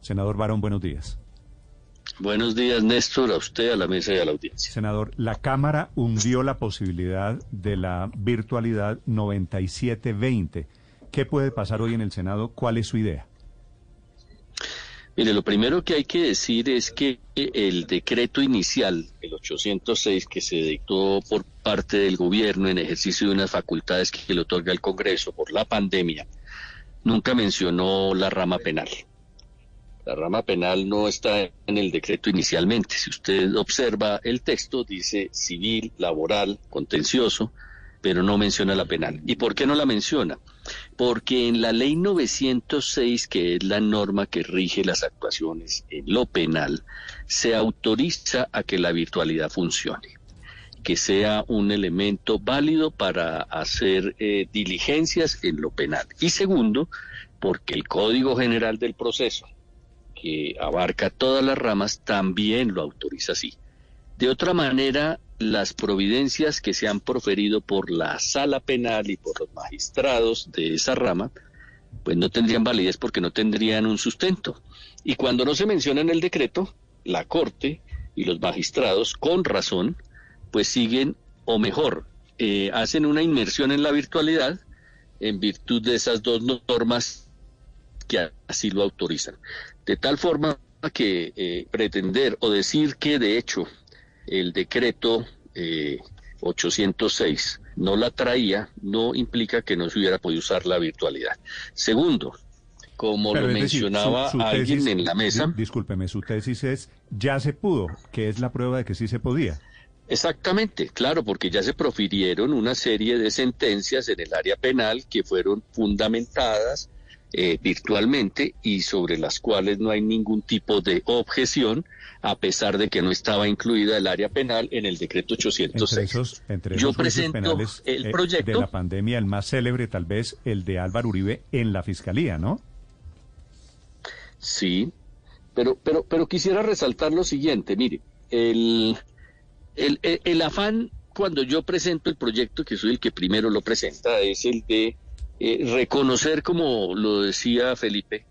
Senador Barón, buenos días. Buenos días, Néstor, a usted, a la mesa y a la audiencia. Senador, la Cámara hundió la posibilidad de la virtualidad 9720. ¿Qué puede pasar hoy en el Senado? ¿Cuál es su idea? Mire, lo primero que hay que decir es que el decreto inicial, el 806, que se dictó por parte del gobierno en ejercicio de unas facultades que le otorga el Congreso por la pandemia, nunca mencionó la rama penal. La rama penal no está en el decreto inicialmente. Si usted observa el texto, dice civil, laboral, contencioso, pero no menciona la penal. ¿Y por qué no la menciona? Porque en la ley 906, que es la norma que rige las actuaciones en lo penal, se autoriza a que la virtualidad funcione que sea un elemento válido para hacer eh, diligencias en lo penal. Y segundo, porque el Código General del Proceso, que abarca todas las ramas, también lo autoriza así. De otra manera, las providencias que se han proferido por la sala penal y por los magistrados de esa rama, pues no tendrían validez porque no tendrían un sustento. Y cuando no se menciona en el decreto, la Corte y los magistrados, con razón, pues siguen, o mejor, eh, hacen una inmersión en la virtualidad en virtud de esas dos normas que así lo autorizan. De tal forma que eh, pretender o decir que de hecho el decreto 806 eh, no la traía, no implica que no se hubiera podido usar la virtualidad. Segundo, como lo mencionaba alguien en la mesa. Discúlpeme, su tesis es ya se pudo, que es la prueba de que sí se podía. Exactamente, claro, porque ya se profirieron una serie de sentencias en el área penal que fueron fundamentadas eh, virtualmente y sobre las cuales no hay ningún tipo de objeción, a pesar de que no estaba incluida el área penal en el decreto 806. Entre Yo presento el eh, proyecto de la pandemia, el más célebre tal vez el de Álvaro Uribe en la fiscalía, ¿no? Sí, pero pero pero quisiera resaltar lo siguiente, mire, el el, el afán cuando yo presento el proyecto, que soy el que primero lo presenta, es el de eh, reconocer, como lo decía Felipe,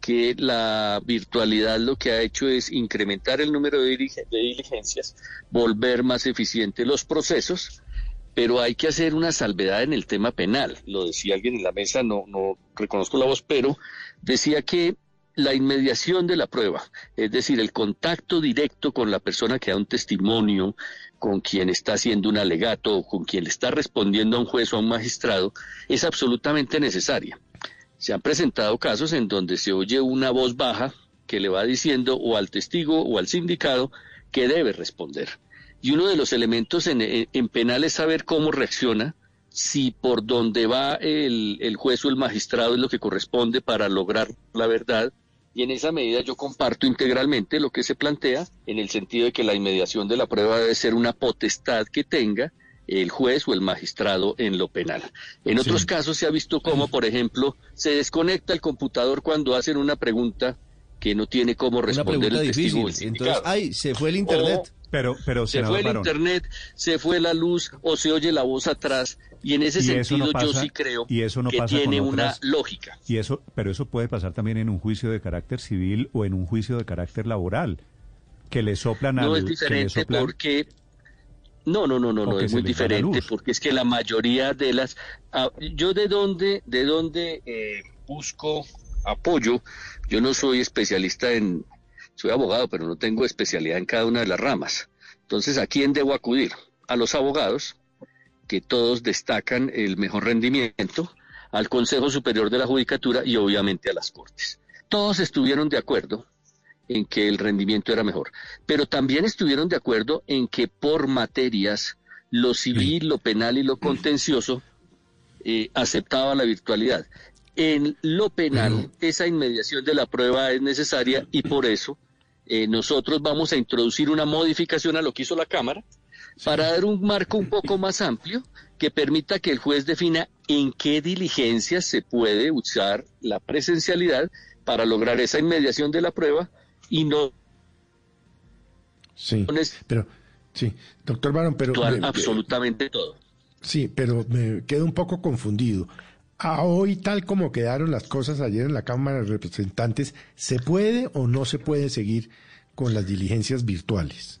que la virtualidad lo que ha hecho es incrementar el número de, diligencias, volver más eficientes los procesos, pero hay que hacer una salvedad en el tema penal. Lo decía alguien en la mesa, no, no reconozco la voz, pero decía que la inmediación de la prueba, es decir, el contacto directo con la persona que da un testimonio, con quien está haciendo un alegato o con quien le está respondiendo a un juez o a un magistrado, es absolutamente necesaria. Se han presentado casos en donde se oye una voz baja que le va diciendo o al testigo o al sindicado que debe responder. Y uno de los elementos en, penal es saber cómo reacciona, si por donde va el, el juez o el magistrado es lo que corresponde para lograr la verdad, y en esa medida yo comparto integralmente lo que se plantea en el sentido de que la inmediación de la prueba debe ser una potestad que tenga el juez o el magistrado en lo penal. En otros casos se ha visto cómo, por ejemplo, se desconecta el computador cuando hacen una pregunta que no tiene cómo responder el testigo. Entonces, ay, se fue el internet. pero, pero se fue el internet, se fue la luz o se oye la voz atrás y en ese sentido yo sí creo y eso no que tiene una lógica. Y eso, pero eso puede pasar también en un juicio de carácter civil o en un juicio de carácter laboral, que le soplan No es diferente porque no, no, no, no, no es muy diferente porque es que la mayoría de las ah, yo de dónde de dónde eh, busco apoyo, yo no soy especialista en soy abogado, pero no tengo especialidad en cada una de las ramas. Entonces, ¿a quién debo acudir? A los abogados que todos destacan el mejor rendimiento, al Consejo Superior de la Judicatura y obviamente a las Cortes. Todos estuvieron de acuerdo en que el rendimiento era mejor, pero también estuvieron de acuerdo en que por materias lo civil, lo penal y lo contencioso eh, aceptaba la virtualidad. en lo penal esa inmediación de la prueba es necesaria y por eso eh, nosotros vamos a introducir una modificación a lo que hizo la Cámara para dar un marco un poco más amplio que permita que el juez defina en qué diligencias se puede usar la presencialidad para lograr esa inmediación de la prueba y no Sí, pero sí, doctor Barón, pero absolutamente todo. Sí, pero me quedo un poco confundido. A hoy, tal como quedaron las cosas ayer en la Cámara de Representantes, ¿se puede o no se puede seguir con las diligencias virtuales?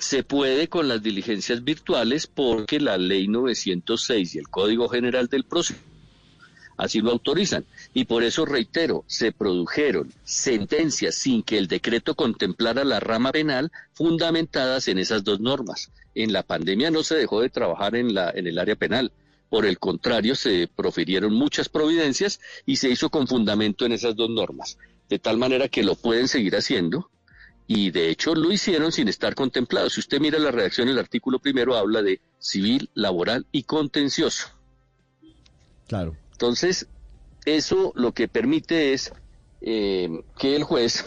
Se puede con las diligencias virtuales porque la ley 906 y el Código General del Proceso así lo autorizan. Y por eso reitero, se produjeron sentencias sin que el decreto contemplara la rama penal fundamentadas en esas dos normas. En la pandemia no se dejó de trabajar en, la, en el área penal. Por el contrario, se profirieron muchas providencias y se hizo con fundamento en esas dos normas. De tal manera que lo pueden seguir haciendo y de hecho lo hicieron sin estar contemplados. Si usted mira la redacción, el artículo primero habla de civil, laboral y contencioso. Claro. Entonces, eso lo que permite es eh, que el juez,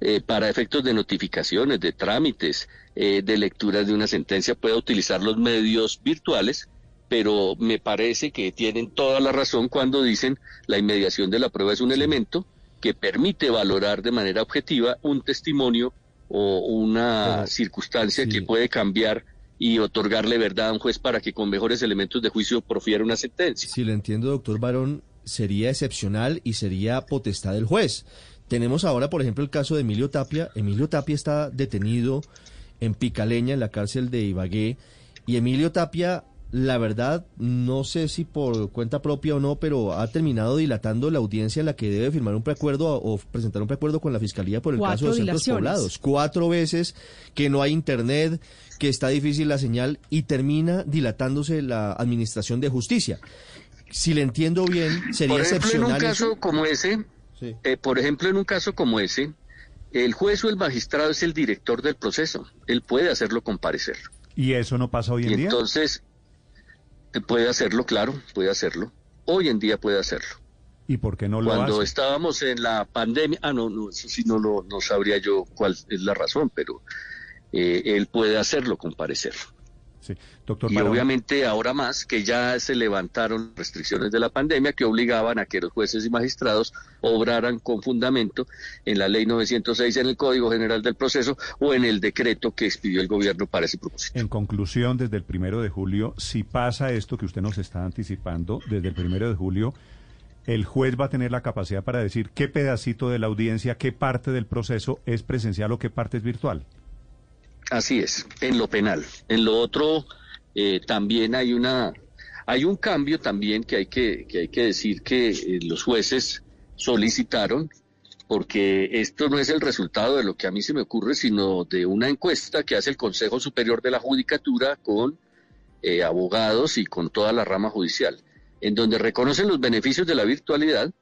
eh, para efectos de notificaciones, de trámites, eh, de lecturas de una sentencia, pueda utilizar los medios virtuales, pero me parece que tienen toda la razón cuando dicen la inmediación de la prueba es un elemento que permite valorar de manera objetiva un testimonio o una circunstancia que puede cambiar y otorgarle verdad a un juez para que con mejores elementos de juicio profiera una sentencia. Si lo entiendo, doctor Barón, sería excepcional y sería potestad del juez. Tenemos ahora, por ejemplo, el caso de Emilio Tapia. Emilio Tapia está detenido en Picaleña, en la cárcel de Ibagué, y Emilio Tapia la verdad, no sé si por cuenta propia o no, pero ha terminado dilatando la audiencia en la que debe firmar un preacuerdo o presentar un preacuerdo con la Fiscalía por el caso de centros poblados. Cuatro veces que no hay internet, que está difícil la señal y termina dilatándose la administración de justicia. Si le entiendo bien, sería por ejemplo, En un caso como ese, eh, por ejemplo, en un caso como ese, el juez o el magistrado es el director del proceso. Él puede hacerlo comparecer. ¿Y eso no pasa hoy en y día? Entonces, Puede hacerlo, claro, puede hacerlo. Hoy en día puede hacerlo. ¿Y por qué no lo Cuando estábamos en la pandemia, ah, no, no, eso sí no lo no sabría yo cuál es la razón, pero eh, él puede hacerlo, comparecer. Y obviamente ahora más que ya se levantaron restricciones de la pandemia que obligaban a que los jueces y magistrados obraran con fundamento en la ley 906 en el Código General del Proceso o en el decreto que expidió el gobierno para ese propósito. En conclusión, desde el primero de julio, si pasa esto que usted nos está anticipando, desde el primero de julio, el juez va a tener la capacidad para decir qué pedacito de la audiencia, qué parte del proceso es presencial o qué parte es virtual. Así es, en lo penal. En lo otro eh, también hay una hay un cambio también que hay que, que hay que decir que eh, los jueces solicitaron porque esto no es el resultado de lo que a mí se me ocurre, sino de una encuesta que hace el Consejo Superior de la Judicatura con eh, abogados y con toda la rama judicial, en donde reconocen los beneficios de la virtualidad,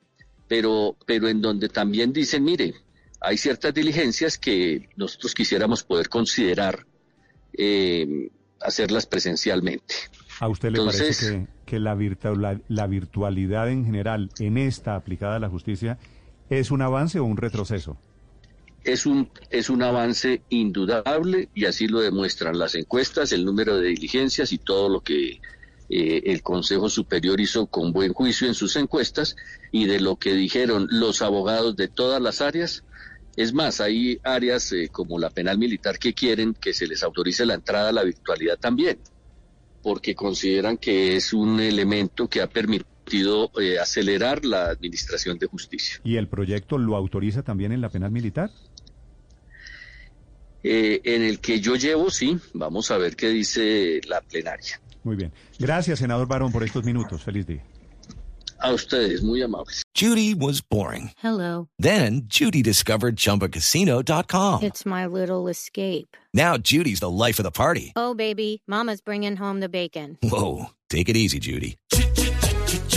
pero, pero en donde también dicen, mire, hay ciertas diligencias que nosotros quisiéramos poder considerar eh, hacerlas presencialmente. ¿A usted le parece que, la, la virtualidad en general en esta aplicada a la justicia es un avance o un retroceso? Es un, es un avance indudable y así lo demuestran las encuestas, el número de diligencias y todo lo que eh, el Consejo Superior hizo con buen juicio en sus encuestas y de lo que dijeron los abogados de todas las áreas es más, hay áreas eh, como la penal militar que quieren que se les autorice la entrada a la virtualidad también, porque consideran que es un elemento que ha permitido eh, acelerar la administración de justicia. ¿Y el proyecto lo autoriza también en la penal militar? Eh, en el que yo llevo, sí. Vamos a ver qué dice la plenaria. Muy bien. Gracias, senador Barón, por estos minutos. Feliz día. A ustedes, muy amables. Judy was boring. Hello. Then Judy discovered ChumbaCasino.com. It's my little escape. Now Judy's the life of the party. Oh, baby, Mama's bringing home the bacon. Whoa, take it easy, Judy.